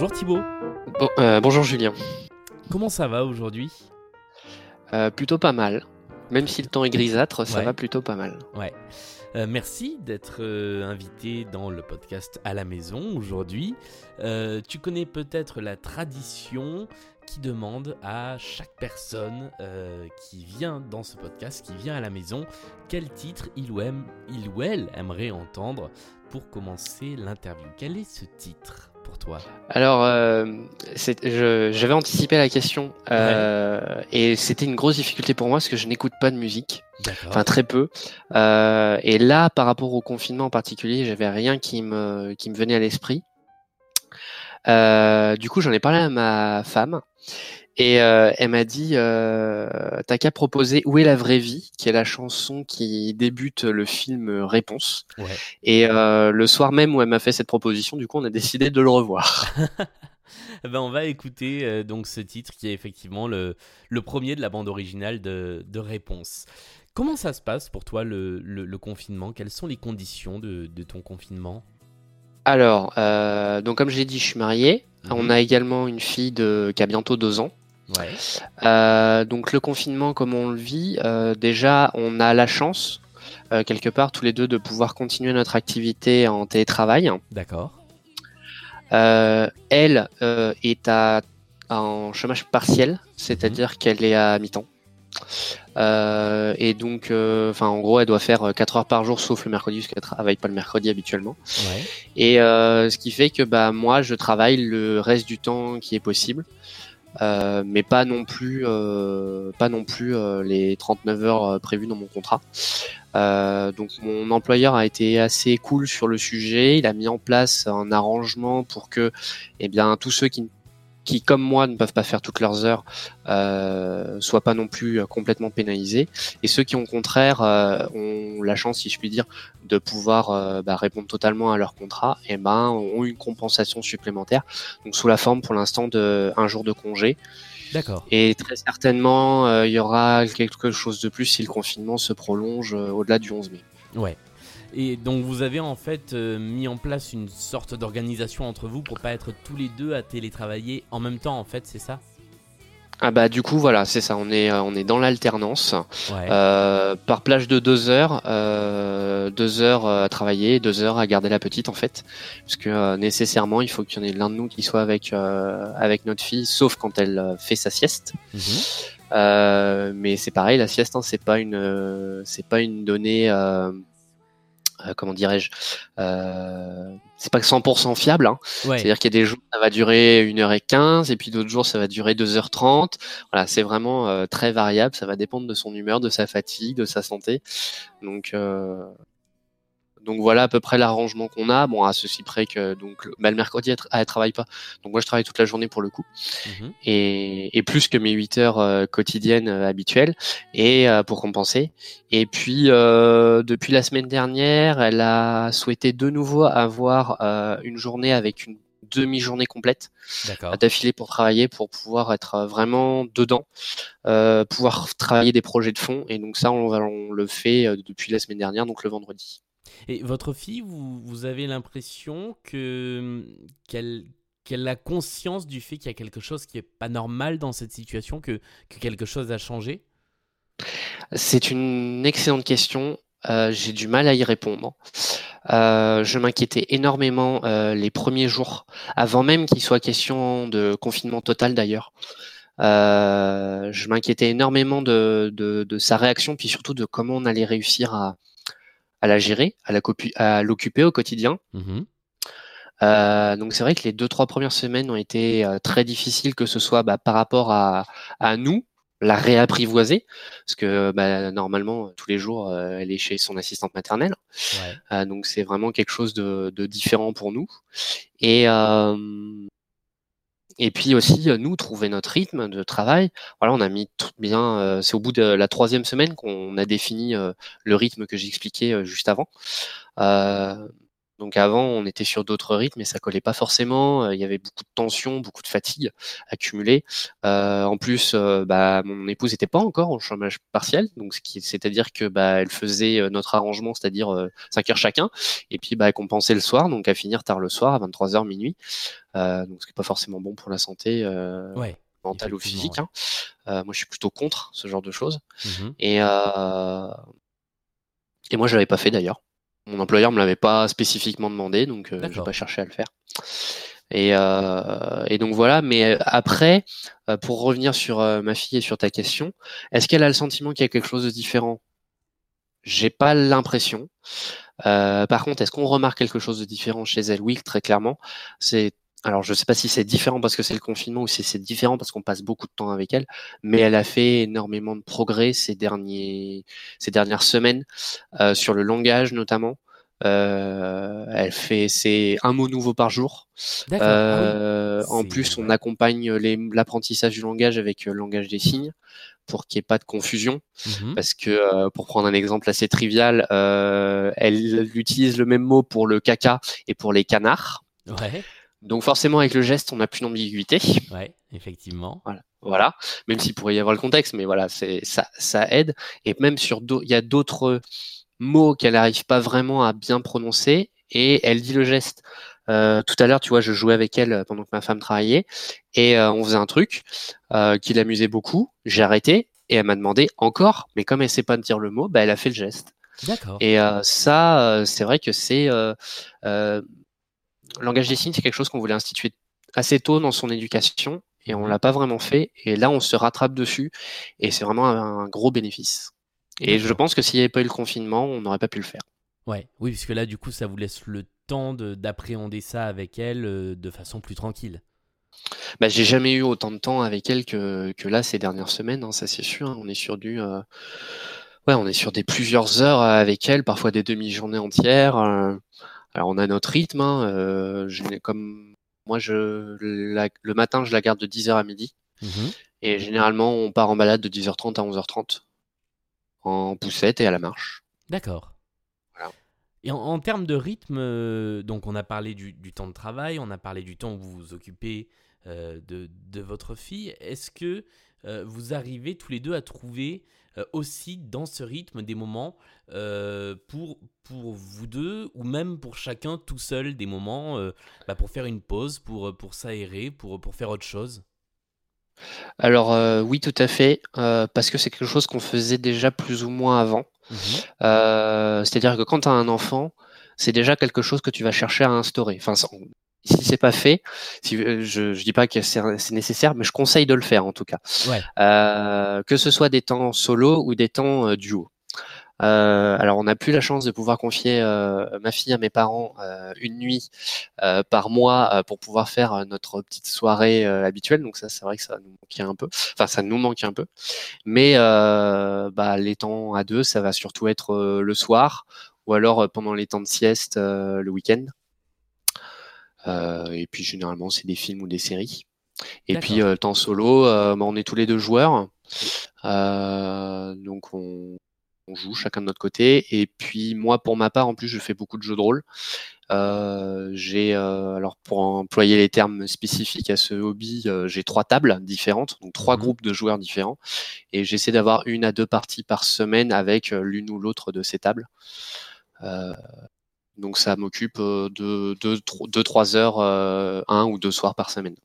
Bonjour Thibaut. Euh, bonjour Julien. Comment ça va aujourd'hui? Euh, Plutôt pas mal. Même si le temps est grisâtre, ça va plutôt pas mal. Ouais. Euh, merci d'être invité dans le podcast à la maison aujourd'hui. tu connais peut-être la tradition qui demande à chaque personne qui vient dans ce podcast, qui vient à la maison, quel titre il ou, il ou elle aimerait entendre pour commencer l'interview. Quel est ce titre? Toi Alors, euh, j'avais anticipé la question euh, et c'était une grosse difficulté pour moi parce que je n'écoute pas de musique, enfin très peu. Euh, et là, par rapport au confinement en particulier, j'avais rien qui me qui me venait à l'esprit. du coup, j'en ai parlé à ma femme et euh, elle m'a dit, euh, t'as qu'à proposer Où est la vraie vie, qui est la chanson qui débute le film Réponse. Ouais. Et euh, le soir même où elle m'a fait cette proposition, du coup, on a décidé de le revoir. ben, on va écouter euh, donc ce titre qui est effectivement le, le premier de la bande originale de, de Réponse. Comment ça se passe pour toi le, le, confinement? Quelles sont les conditions de, de ton confinement? Alors, euh, donc comme j'ai dit, je suis marié. Mhm. On a également une fille de, qui a bientôt deux ans. Ouais. Euh, donc le confinement, comme on le vit, euh, déjà on a la chance euh, quelque part tous les deux de pouvoir continuer notre activité en télétravail. D'accord. elle est à en chômage partiel, c'est-à-dire mhm. qu'elle est à mi-temps. et donc, enfin, en gros, elle doit faire 4 heures par jour, sauf le mercredi, parce qu'elle travaille pas le mercredi habituellement. Ouais. Et ce qui fait que bah moi, je travaille le reste du temps qui est possible. Euh, mais pas non plus, euh, pas non plus euh, les 39 heures prévues dans mon contrat. donc mon employeur a été assez cool sur le sujet. Il a mis en place un arrangement pour que, eh bien, tous ceux qui qui, comme moi, ne peuvent pas faire toutes leurs heures, euh, soient pas non plus euh, complètement pénalisés. Et ceux qui, au contraire, euh, ont la chance, si je puis dire, de pouvoir euh, bah, répondre totalement à leur contrat, et eh ben, ont une compensation supplémentaire. Donc, sous la forme, pour l'instant, de un jour de congé. D'accord. Et très certainement, il y aura quelque chose de plus si le confinement se prolonge au-delà du 11 mai. Ouais. Et donc vous avez en fait euh, mis en place une sorte d'organisation entre vous pour pas être tous les deux à télétravailler en même temps en fait, c'est ça? Ah bah du coup voilà c'est ça. On est euh, on est dans l'alternance. Euh, par plage de deux heures deux heures à travailler deux heures à garder la petite en fait. Parce que nécessairement il faut qu'il y en ait l'un de nous qui soit avec avec notre fille sauf quand elle fait sa sieste. Mhm. mais c'est pareil la sieste hein, c'est pas une c'est pas une donnée euh, comment dirais-je, euh, c'est pas 100% fiable. Hein. C'est-à-dire qu'il y a des jours ça va durer 1h15 et puis d'autres jours ça va durer 2h30. Voilà, c'est vraiment euh, très variable. Ça va dépendre de son humeur, de sa fatigue, de sa santé. Donc euh, donc voilà à peu près l'arrangement qu'on a. Bon, à ceci près que donc bah, le mercredi, elle, travaille pas. Donc moi, je travaille toute la journée pour le coup, mhm. et, plus que mes 8 heures euh, quotidiennes euh, habituelles, et euh, pour compenser. Et puis depuis la semaine dernière, elle a souhaité de nouveau avoir une journée avec une demi-journée complète d'affilée pour travailler, pour pouvoir être vraiment dedans, pouvoir travailler des projets de fond. Et donc ça, on, on le fait depuis la semaine dernière, donc le vendredi. Et votre fille, vous, avez l'impression que qu'elle a conscience du fait qu'il y a quelque chose qui est pas normal dans cette situation, que, que quelque chose a changé? C'est une excellente question. Euh, j'ai du mal à y répondre. Euh, je m'inquiétais énormément euh, les premiers jours, avant même qu'il soit question de confinement total d'ailleurs. je m'inquiétais énormément de, sa réaction, puis surtout de comment on allait réussir à, à la gérer, à l'occuper au quotidien. Mmh euh, donc c'est vrai que les deux trois premières semaines ont été euh, très difficiles, que ce soit bah, par rapport à, à, nous, la réapprivoiser, parce que bah, normalement tous les jours euh, elle est chez son assistante maternelle, ouais. donc c'est vraiment quelque chose de, de, différent pour nous. Et et puis aussi, euh, nous, trouver notre rythme de travail. Voilà, on a mis bien. Euh, c'est au bout de la troisième semaine qu'on a défini euh, le rythme que j'expliquais juste avant. Donc avant, on était sur d'autres rythmes et ça collait pas forcément. Euh, il y avait beaucoup de tension, beaucoup de fatigue accumulée. Euh, en plus, euh, bah, mon épouse n'était pas encore en chômage partiel, donc c'est-à-dire que bah, elle faisait notre arrangement, c'est-à-dire 5 heures chacun, et puis bah, elle compensait le soir, donc à finir tard le soir à 23h minuit. donc ce qui n'est pas forcément bon pour la santé. mentale ou physique. Hein. moi, je suis plutôt contre ce genre de choses. Mmh et, et moi, je l'avais pas fait d'ailleurs. Mon employeur me l'avait pas spécifiquement demandé, donc euh, je n'ai pas cherché à le faire. Et, euh, et, donc voilà, mais euh, après, pour revenir sur ma fille et sur ta question, est-ce qu'elle a le sentiment qu'il y a quelque chose de différent? J'ai pas l'impression. par contre, est-ce qu'on remarque quelque chose de différent chez elle? Oui, très clairement. C'est alors je ne sais pas si c'est différent parce que c'est le confinement ou si c'est différent parce qu'on passe beaucoup de temps avec elle, mais elle a fait énormément de progrès ces derniers ces dernières semaines euh, sur le langage notamment. Euh, elle fait c'est un mot nouveau par jour. Ah euh, en plus, on accompagne l'apprentissage du langage avec le langage des signes pour qu'il n'y ait pas de confusion. Mmh parce que, pour prendre un exemple assez trivial, elle utilise le même mot pour le caca et pour les canards. Ouais. Donc forcément avec le geste, on n'a plus d'ambiguïté. Ouais, effectivement. Voilà. voilà. Même s'il pourrait y avoir le contexte, mais voilà, c'est ça, ça aide. Et même sur il y a d'autres mots qu'elle n'arrive pas vraiment à bien prononcer et elle dit le geste. Euh, tout à l'heure, tu vois, je jouais avec elle pendant que ma femme travaillait et euh, on faisait un truc euh, qui l'amusait beaucoup. J'ai arrêté et elle m'a demandé encore, mais comme elle sait pas dire le mot, bah, elle a fait le geste. D'accord. Et euh, ça, c'est vrai que c'est le langage des signes, c'est quelque chose qu'on voulait instituer assez tôt dans son éducation et on mhm. l'a pas vraiment fait. Et là, on se rattrape dessus et c'est vraiment un, gros bénéfice. Et je pense que s'il n'y avait pas eu le confinement, on n'aurait pas pu le faire. Ouais, oui, puisque là, du coup, ça vous laisse le temps d'appréhender ça avec elle euh, de façon plus tranquille. Bah, j'ai jamais eu autant de temps avec elle que, que là ces dernières semaines, hein, ça c'est sûr. Hein. On est sur du, euh, ouais, on est sur des plusieurs heures avec elle, parfois des demi-journées entières. Euh, alors on a notre rythme. Hein, euh, comme moi, je, le matin, je la garde de 10h à midi. Mmh et généralement, on part en balade de 10h30 à 11h30 en poussette et à la marche. D'accord. Et en, termes de rythme, euh, donc on a parlé du, temps de travail, on a parlé du temps où vous vous occupez euh, de, de, votre fille. Est-ce que vous arrivez tous les deux à trouver euh, aussi dans ce rythme des moments euh, pour, pour vous deux ou même pour chacun tout seul des moments euh, bah, pour faire une pause, pour, pour s'aérer, pour, pour faire autre chose? Alors oui, tout à fait, parce que c'est quelque chose qu'on faisait déjà plus ou moins avant. Mmh c'est-à-dire que quand tu as un enfant, c'est déjà quelque chose que tu vas chercher à instaurer. Enfin, si c'est pas fait, si, euh, je, je dis pas que c'est nécessaire, mais je conseille de le faire en tout cas. Ouais. Euh, que ce soit des temps solo ou des temps euh, duo. Euh, alors, on n'a plus la chance de pouvoir confier euh, ma fille à mes parents euh, une nuit par mois pour pouvoir faire notre petite soirée habituelle. Donc ça, c'est vrai que ça nous manquait un peu. Enfin, ça nous manque un peu. Mais bah, les temps à deux, ça va surtout être le soir ou alors pendant les temps de sieste le week-end. Euh, et puis généralement, c'est des films ou des séries. Et puis, euh, temps solo, euh, bah, on est tous les deux joueurs. donc, on, joue chacun de notre côté. Et puis moi, pour ma part, en plus, je fais beaucoup de jeux de rôle. j'ai alors pour employer les termes spécifiques à ce hobby, j'ai trois tables différentes, donc trois mmh groupes de joueurs différents, et j'essaie d'avoir une à deux parties par semaine avec l'une ou l'autre de ces tables. Donc ça m'occupe euh, de 2-3 heures, euh, un ou deux soirs par semaine.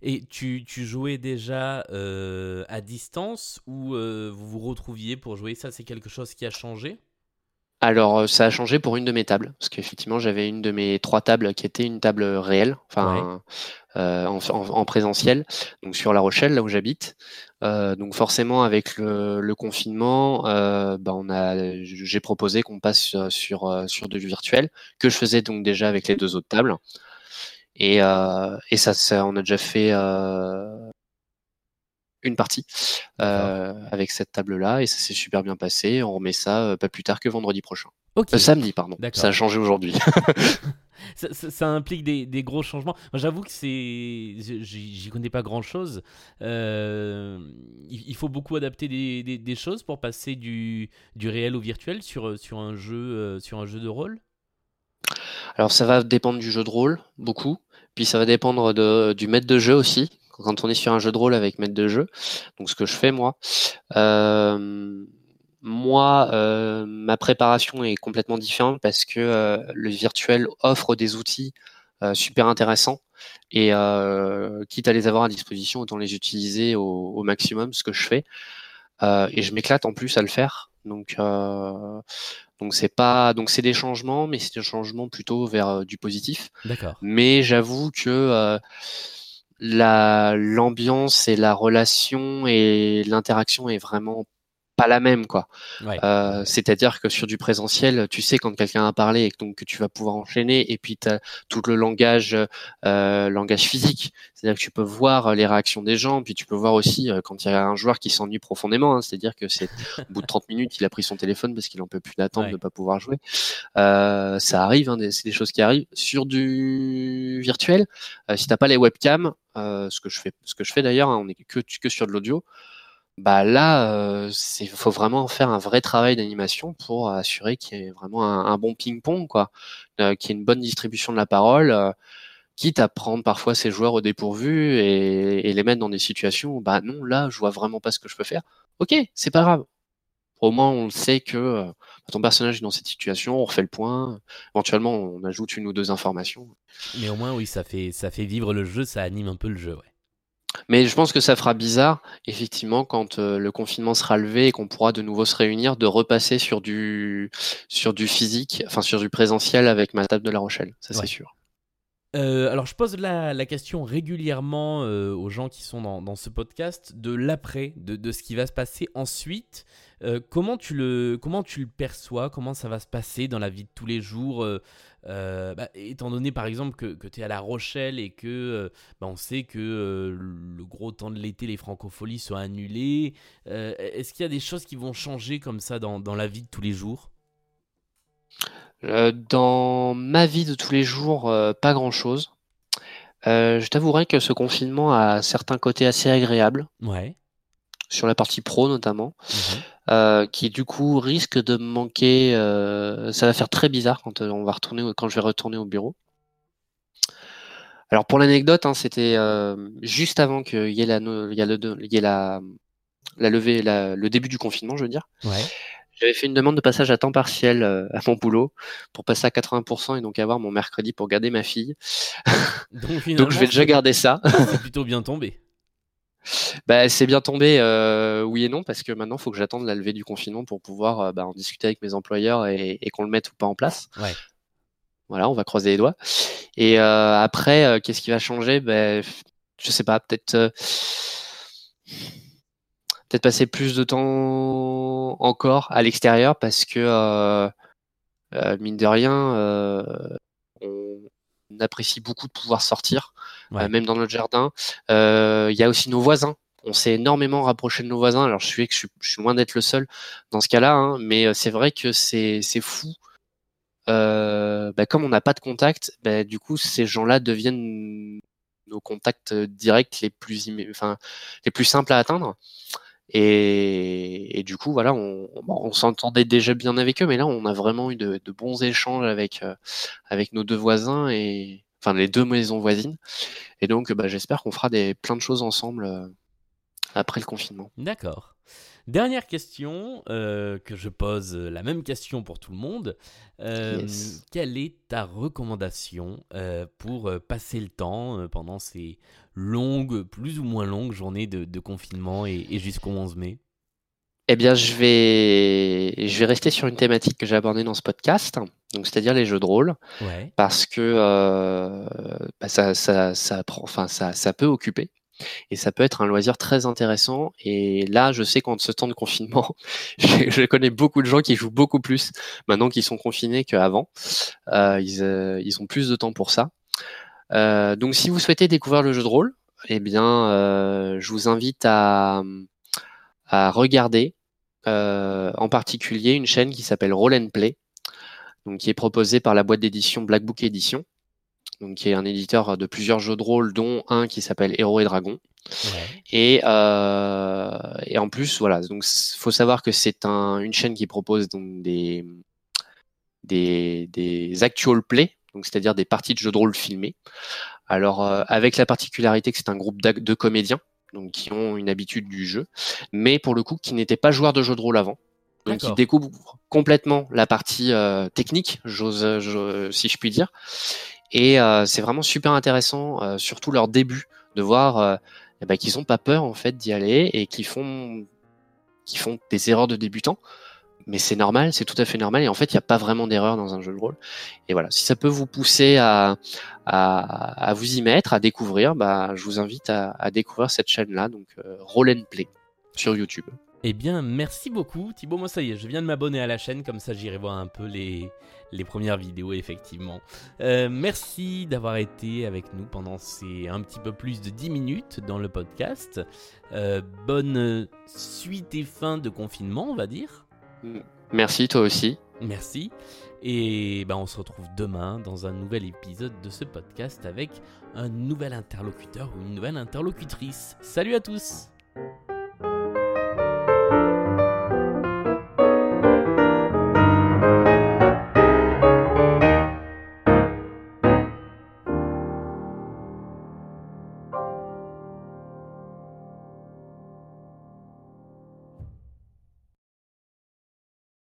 Et tu, jouais déjà euh, à distance ou vous vous retrouviez pour jouer? Ça, c'est quelque chose qui a changé? Alors, ça a changé pour une de mes tables, parce qu'effectivement, j'avais une de mes trois tables qui était une table réelle, enfin en, présentiel, donc sur La Rochelle, là où j'habite. Euh, donc forcément, avec le, confinement, euh, bah, on a, j'ai proposé qu'on passe sur, sur, euh, sur du virtuel, que je faisais donc déjà avec les deux autres tables. Et, et ça, ça, on a déjà fait une partie avec cette table-là, et ça s'est super bien passé. On remet ça pas plus tard que vendredi prochain. samedi, pardon. Ça a changé aujourd'hui. ça, implique des, gros changements. J'avoue que c'est, j'y connais pas grand chose. Euh, il, faut beaucoup adapter des, choses pour passer du, du réel au virtuel sur, sur, un, jeu, euh, sur un jeu de rôle? Alors ça va dépendre du jeu de rôle, beaucoup. Puis ça va dépendre de, du maître de jeu aussi. Quand on est sur un jeu de rôle avec maître de jeu, donc ce que je fais moi, euh, moi, euh, ma préparation est complètement différente parce que euh, le virtuel offre des outils super intéressants et quitte à les avoir à disposition, autant les utiliser au, au maximum, ce que je fais. et je m'éclate en plus à le faire. Donc, donc c'est pas, donc c'est des changements, mais c'est des changements plutôt vers du positif. D'accord. Mais j'avoue que la l'ambiance et la relation et l'interaction est vraiment pas la même quoi. Euh, c'est-à-dire que sur du présentiel, tu sais quand quelqu'un a parlé et que, donc que tu vas pouvoir enchaîner et puis tu as tout le langage euh, langage physique, c'est-à-dire que tu peux voir les réactions des gens, puis tu peux voir aussi euh, quand il y a un joueur qui s'ennuie profondément, hein, c'est-à-dire que c'est au bout de 30 minutes, il a pris son téléphone parce qu'il en peut plus d'attendre de de pas pouvoir jouer. Euh, ça arrive, hein, c'est des choses qui arrivent sur du virtuel. si t'as pas les webcams, ce que je fais, ce que je fais d'ailleurs, hein, on est que que sur de l'audio bah là, il faut vraiment faire un vrai travail d'animation pour assurer qu'il y ait vraiment un, bon ping-pong, quoi, qu'il y ait une bonne distribution de la parole, quitte à prendre parfois ces joueurs au dépourvu et, les mettre dans des situations où, bah non, là, je vois vraiment pas ce que je peux faire. Ok, c'est pas grave. Au moins, on sait que ton personnage est dans cette situation, on refait le point, éventuellement, on ajoute une ou deux informations. Mais au moins, oui, ça fait, ça fait vivre le jeu, ça anime un peu le jeu, ouais. Mais je pense que ça fera bizarre, effectivement, quand euh, le confinement sera levé et qu'on pourra de nouveau se réunir, de repasser sur du, sur du physique, enfin sur du présentiel avec ma table de La Rochelle, ça c'est sûr. Euh, alors je pose la, question régulièrement euh, aux gens qui sont dans, ce podcast de l'après, de, ce qui va se passer ensuite. comment, tu le, comment tu le perçois? Comment ça va se passer dans la vie de tous les jours? Euh, bah, étant donné par exemple que, tu es à La Rochelle et que euh, bah, on sait que euh, le gros temps de l'été, les francopholies sont annulées, est-ce qu'il y a des choses qui vont changer comme ça dans, la vie de tous les jours? Dans ma vie de tous les jours, pas grand-chose. je t'avouerai que ce confinement a certains côtés assez agréables. Ouais. Sur la partie pro notamment. Mmh euh, qui du coup risque de me manquer. Euh, ça va faire très bizarre quand euh, on va retourner, quand je vais retourner au bureau. Alors pour l'anecdote, hein, c'était juste avant qu'il y ait la, il y a le, y ait la, la levée, le début du confinement, je veux dire. Ouais. J'avais fait une demande de passage à temps partiel à mon boulot pour passer à 80% et donc avoir mon mercredi pour garder ma fille. Donc, donc je vais déjà garder ça. C'est plutôt bien tombé. Bah, c'est bien tombé, euh, oui et non, parce que maintenant, il faut que j'attende la levée du confinement pour pouvoir euh, bah, en discuter avec mes employeurs et, qu'on le mette ou pas en place. Voilà, on va croiser les doigts. Et euh, après, qu'est-ce qui va changer? Ben, Je sais pas, peut-être peut-être passer plus de temps encore à l'extérieur parce que, mine de rien, on, apprécie beaucoup de pouvoir sortir. Euh, même dans notre jardin. Euh, il y a aussi nos voisins on s'est énormément rapproché de nos voisins. Alors je suis, je suis, loin d'être le seul dans ce cas-là, hein, mais euh, c'est vrai que c'est fou. Bah, comme on n'a pas de contact, bah, du coup ces gens-là deviennent nos contacts directs les plus, enfin, les plus simples à atteindre. Et, du coup, voilà, on, s'entendait déjà bien avec eux, mais là, on a vraiment eu de, bons échanges avec, avec nos deux voisins et, enfin les deux maisons voisines. Et donc, bah, j'espère qu'on fera des, plein de choses ensemble euh, après le confinement. D'accord. Dernière question euh, que je pose, euh, la même question pour tout le monde. Quelle est ta recommandation pour passer le temps pendant ces longues, plus ou moins longues journées de, confinement et, et jusqu'au 11 mai? Eh bien, je vais, je vais rester sur une thématique que j'ai abordée dans ce podcast, donc c'est-à-dire les jeux de rôle, parce que euh, bah, ça, ça, ça, prend, enfin, ça, ça peut occuper et ça peut être un loisir très intéressant. Et là, je sais qu'en ce temps de confinement, je, connais beaucoup de gens qui jouent beaucoup plus maintenant qu'ils sont confinés qu'avant. Euh, ils, euh, ils ont plus de temps pour ça. Euh, donc, si vous souhaitez découvrir le jeu de rôle, eh bien, je vous invite à, regarder en particulier une chaîne qui s'appelle Roll Play, qui est proposée par la boîte d'édition Black Book Edition, donc qui est un éditeur de plusieurs jeux de rôle, dont un qui s'appelle Héros et Dragons. Et, euh, et en plus, voilà, donc faut savoir que c'est un, une chaîne qui propose donc des, des, des actual play, donc c'est-à-dire des parties de jeux de rôle filmées. Alors avec la particularité que c'est un groupe de comédiens, donc qui ont une habitude du jeu, mais pour le coup qui n'étaient pas joueurs de jeux de rôle avant. Donc ils découvrent complètement la partie technique, j'ose, si je puis dire. Et c'est vraiment super intéressant, surtout leur début, de voir eh ben, qu'ils n'ont pas peur en fait d'y aller et qu'ils font, font des erreurs de débutants mais c'est normal, c'est tout à fait normal. Et en fait, il n'y a pas vraiment d'erreur dans un jeu de rôle. Et voilà, si ça peut vous pousser à, à, vous y mettre, à découvrir, bah, je vous invite à, découvrir cette chaîne-là, donc euh, Roll Play sur YouTube. Eh bien, merci beaucoup Thibaut. Moi, ça y est, je viens de m'abonner à la chaîne, comme ça j'irai voir un peu les, les premières vidéos, effectivement. Euh, merci d'avoir été avec nous pendant ces un petit peu plus de 10 minutes dans le podcast. Euh, bonne suite et fin de confinement, on va dire. Merci, toi aussi. Merci. Et ben, on se retrouve demain dans un nouvel épisode de ce podcast avec un nouvel interlocuteur ou une nouvelle interlocutrice. Salut à tous